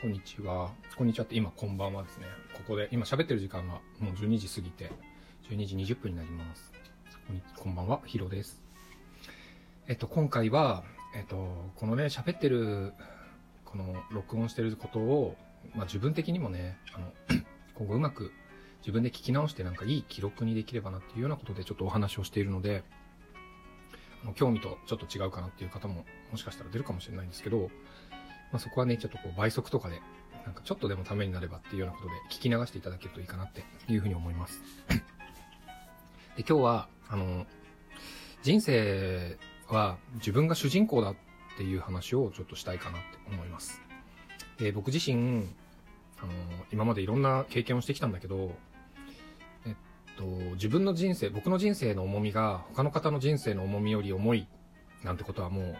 こんにちは。こんにちはって今こんばんはですね。ここで、今喋ってる時間がもう12時過ぎて、12時20分になります。こんこんばんは、ヒロです。えっと、今回は、えっと、このね、喋ってる、この録音してることを、まあ自分的にもね、あの、今後うまく自分で聞き直してなんかいい記録にできればなっていうようなことでちょっとお話をしているので、あの興味とちょっと違うかなっていう方ももしかしたら出るかもしれないんですけど、まあ、そこはね、ちょっとこう倍速とかで、なんかちょっとでもためになればっていうようなことで聞き流していただけるといいかなっていうふうに思います。で、今日は、あの、人生は自分が主人公だっていう話をちょっとしたいかなって思います。で、僕自身、あの、今までいろんな経験をしてきたんだけど、えっと、自分の人生、僕の人生の重みが他の方の人生の重みより重いなんてことはもう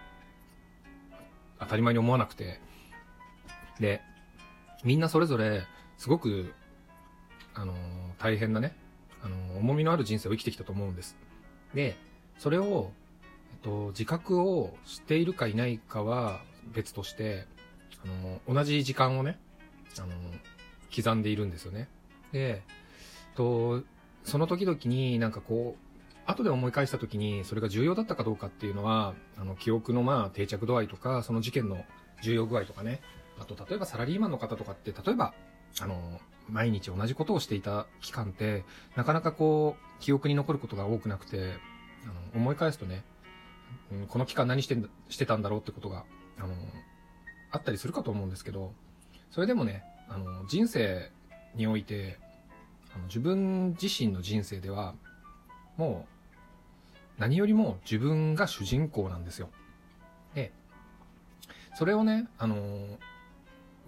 当たり前に思わなくて、で、みんなそれぞれ、すごく、あのー大変なね、あのー重みのある人生を生きてきたと思うんです。で、それを、えっと、自覚をしているかいないかは別として、あのー同じ時間をね、あの刻んでいるんですよね。で、と、その時々になんかこう、後で思い返した時にそれが重要だったかどうかっていうのは、あの、記憶のまあ定着度合いとか、その事件の重要具合とかね。あと、例えばサラリーマンの方とかって、例えば、あの、毎日同じことをしていた期間って、なかなかこう、記憶に残ることが多くなくて、あの、思い返すとね、うんこの期間何してしてたんだろうってことが、あの、あったりするかと思うんですけど、それでもね、あの、人生において、あの自分自身の人生では、もう、何よりも自分が主人公なんですよ。で、それをね、あのー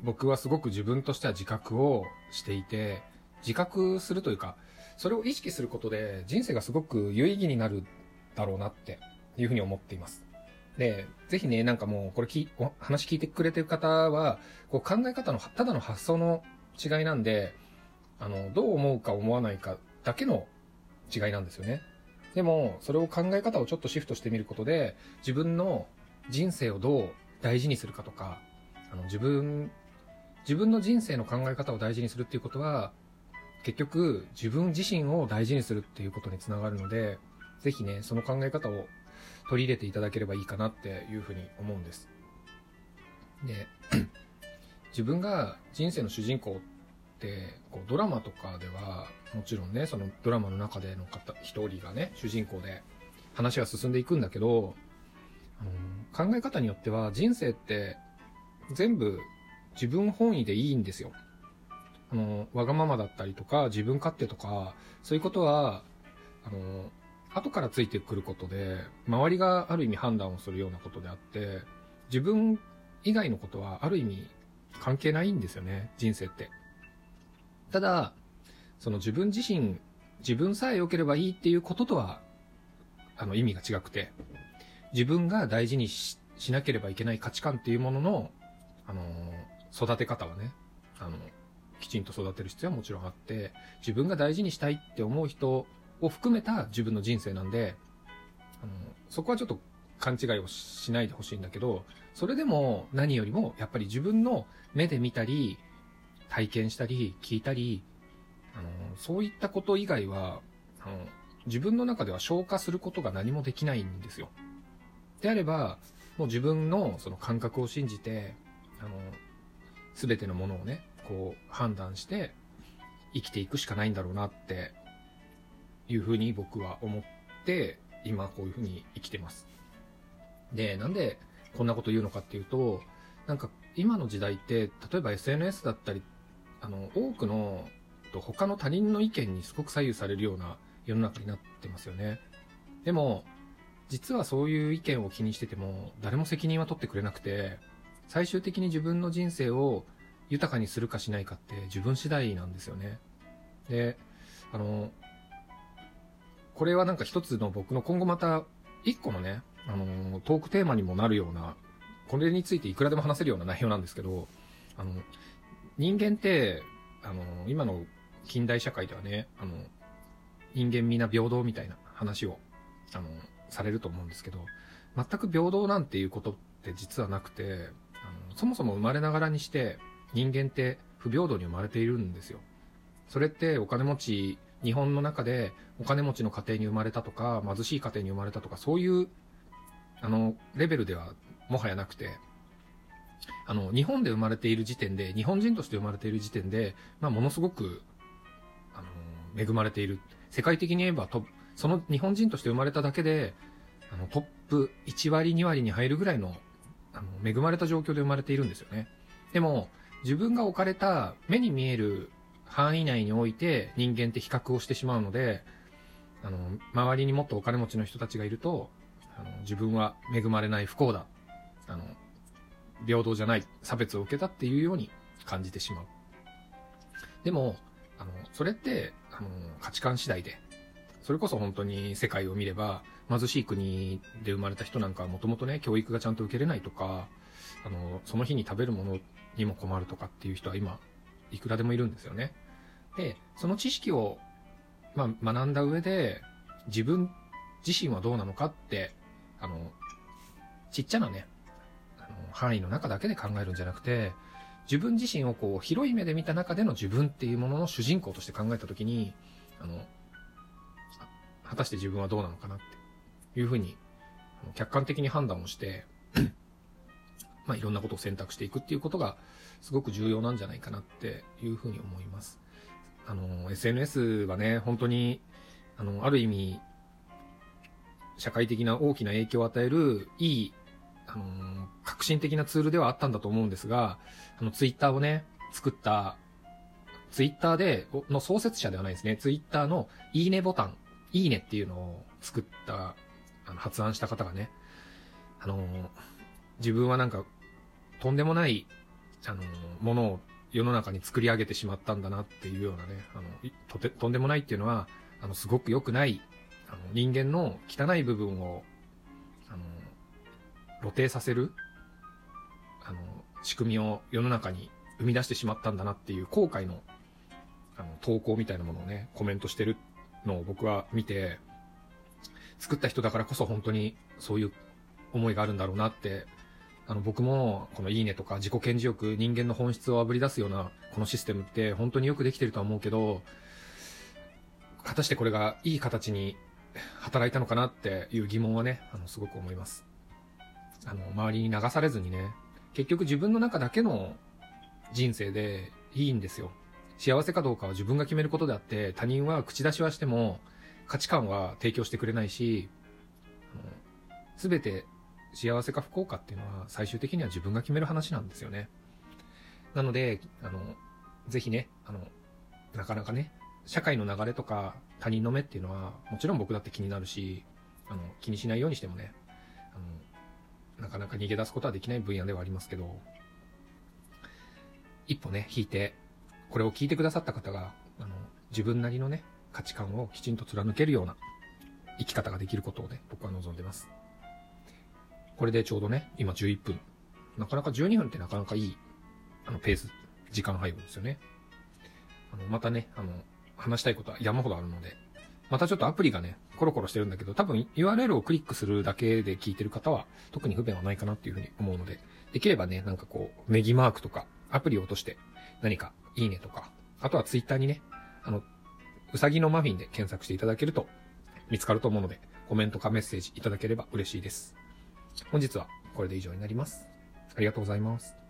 僕はすごく自分としては自覚をしていて、自覚するというか、それを意識することで人生がすごく有意義になるだろうなっていうふうに思っています。で、ぜひね、なんかもう、これきお話聞いてくれてる方は、こう考え方の、ただの発想の違いなんで、あの、どう思うか思わないかだけの違いなんですよね。でも、それを考え方をちょっとシフトしてみることで、自分の人生をどう大事にするかとか、あの、自分、自分の人生の考え方を大事にするっていうことは、結局、自分自身を大事にするっていうことにつながるので、ぜひね、その考え方を取り入れていただければいいかなっていうふうに思うんです。で、自分が人生の主人公って、こうドラマとかでは、もちろんね、そのドラマの中での方、一人がね、主人公で話が進んでいくんだけど、あの考え方によっては人生って全部自分本位でいいんですよ。あの、わがままだったりとか、自分勝手とか、そういうことは、あの、後からついてくることで、周りがある意味判断をするようなことであって、自分以外のことはある意味関係ないんですよね、人生って。ただ、その自分自身、自分さえ良ければいいっていうこととは、あの意味が違くて、自分が大事にししなければいけない価値観っていうものの、あの育て方はね、あの、きちんと育てる必要はもちろんあって、自分が大事にしたいって思う人を含めた自分の人生なんで、あの、そこはちょっと勘違いをしないでほしいんだけど、それでも何よりもやっぱり自分の目で見たり、体験したり、聞いたり、そういったこと以外は、あの、自分の中では消化することが何もできないんですよ。であれば、もう自分のその感覚を信じて、あの、すべてのものをね、こう判断して生きていくしかないんだろうなっていうふうに僕は思って、今こういうふうに生きてます。で、なんでこんなこと言うのかっていうと、なんか今の時代って、例えば SNS だったり、あの、多くのと他の他人の意見にすごく左右されるような世の中になってますよね。でも、実はそういう意見を気にしてても、誰も責任は取ってくれなくて、最終的に自分の人生を豊かにするかしないかって自分次第なんですよね。で、あの、これはなんか一つの僕の今後また一個のね、あの、トークテーマにもなるような、これについていくらでも話せるような内容なんですけど、あの、人間って、あの、今の近代社会ではね、あの、人間皆平等みたいな話を、あの、されると思うんですけど、全く平等なんていうことって実はなくて、あのそもそも生まれながらにして、人間って不平等に生まれているんですよ。それってお金持ち、日本の中でお金持ちの家庭に生まれたとか、貧しい家庭に生まれたとか、そういう、あの、レベルではもはやなくて、あの、日本で生まれている時点で、日本人として生まれている時点で、まあ、ものすごく、恵まれている。世界的に言えばと、その日本人として生まれただけで、あの、トップ1割2割に入るぐらいの、あの、恵まれた状況で生まれているんですよね。でも、自分が置かれた目に見える範囲内において人間って比較をしてしまうので、あの、周りにもっとお金持ちの人たちがいると、あの、自分は恵まれない不幸だ。あの、平等じゃない、差別を受けたっていうように感じてしまう。でも、あの、それって、あの、価値観次第で、それこそ本当に世界を見れば、貧しい国で生まれた人なんかはもともとね、教育がちゃんと受けれないとか、あの、その日に食べるものにも困るとかっていう人は今、いくらでもいるんですよね。で、その知識を、まあ、学んだ上で、自分自身はどうなのかって、あの、ちっちゃなね、あの、範囲の中だけで考えるんじゃなくて、自分自身をこう、広い目で見た中での自分っていうものの主人公として考えたときに、あの、果たして自分はどうなのかなっていうふうに、客観的に判断をして まあ、いろんなことを選択していくっていうことが、すごく重要なんじゃないかなっていうふうに思います。あの、SNS はね、本当に、あの、ある意味、社会的な大きな影響を与える、いい、あの、革新的なツールではあったんだと思うんですが、あの、ツイッターをね、作った、ツイッターで、の創設者ではないですね。ツイッターのいいねボタン、いいねっていうのを作った、あの、発案した方がね、あの、自分はなんか、とんでもない、あの、ものを世の中に作り上げてしまったんだなっていうようなね、あの、とて、とんでもないっていうのは、あの、すごく良くない、あの、人間の汚い部分を、露呈させる、あの、仕組みを世の中に生み出してしまったんだなっていう後悔の、あの、投稿みたいなものをね、コメントしてるのを僕は見て、作った人だからこそ本当にそういう思いがあるんだろうなってあの、僕も、このいいねとか自己顕示欲、人間の本質をあぶり出すような、このシステムって本当によくできてるとは思うけど、果たしてこれがいい形に働いたのかなっていう疑問はね、あの、すごく思います。あの、周りに流されずにね、結局自分の中だけの人生でいいんですよ。幸せかどうかは自分が決めることであって、他人は口出しはしても価値観は提供してくれないし、すべて幸せか不幸かっていうのは最終的には自分が決める話なんですよね。なので、あの、ぜひね、あの、なかなかね、社会の流れとか他人の目っていうのはもちろん僕だって気になるし、あの、気にしないようにしてもね、なかなか逃げ出すことはできない分野ではありますけど、一歩ね、引いて、これを聞いてくださった方が、あの、自分なりのね、価値観をきちんと貫けるような生き方ができることをね、僕は望んでます。これでちょうどね、今11分。なかなか12分ってなかなかいい、あの、ペース、時間配分ですよね。あの、またね、あの、話したいことは山ほどあるので、またちょっとアプリがね、コロコロしてるんだけど、多分 URL をクリックするだけで聞いてる方は、特に不便はないかなっていうふうに思うので、できればね、なんかこう、ネギマークとか、アプリを落として、何か、いいねとか、あとはツイッターにね、あの、うさぎのマフィンで検索していただけると、見つかると思うので、コメントかメッセージいただければ嬉しいです。本日はこれで以上になります。ありがとうございます。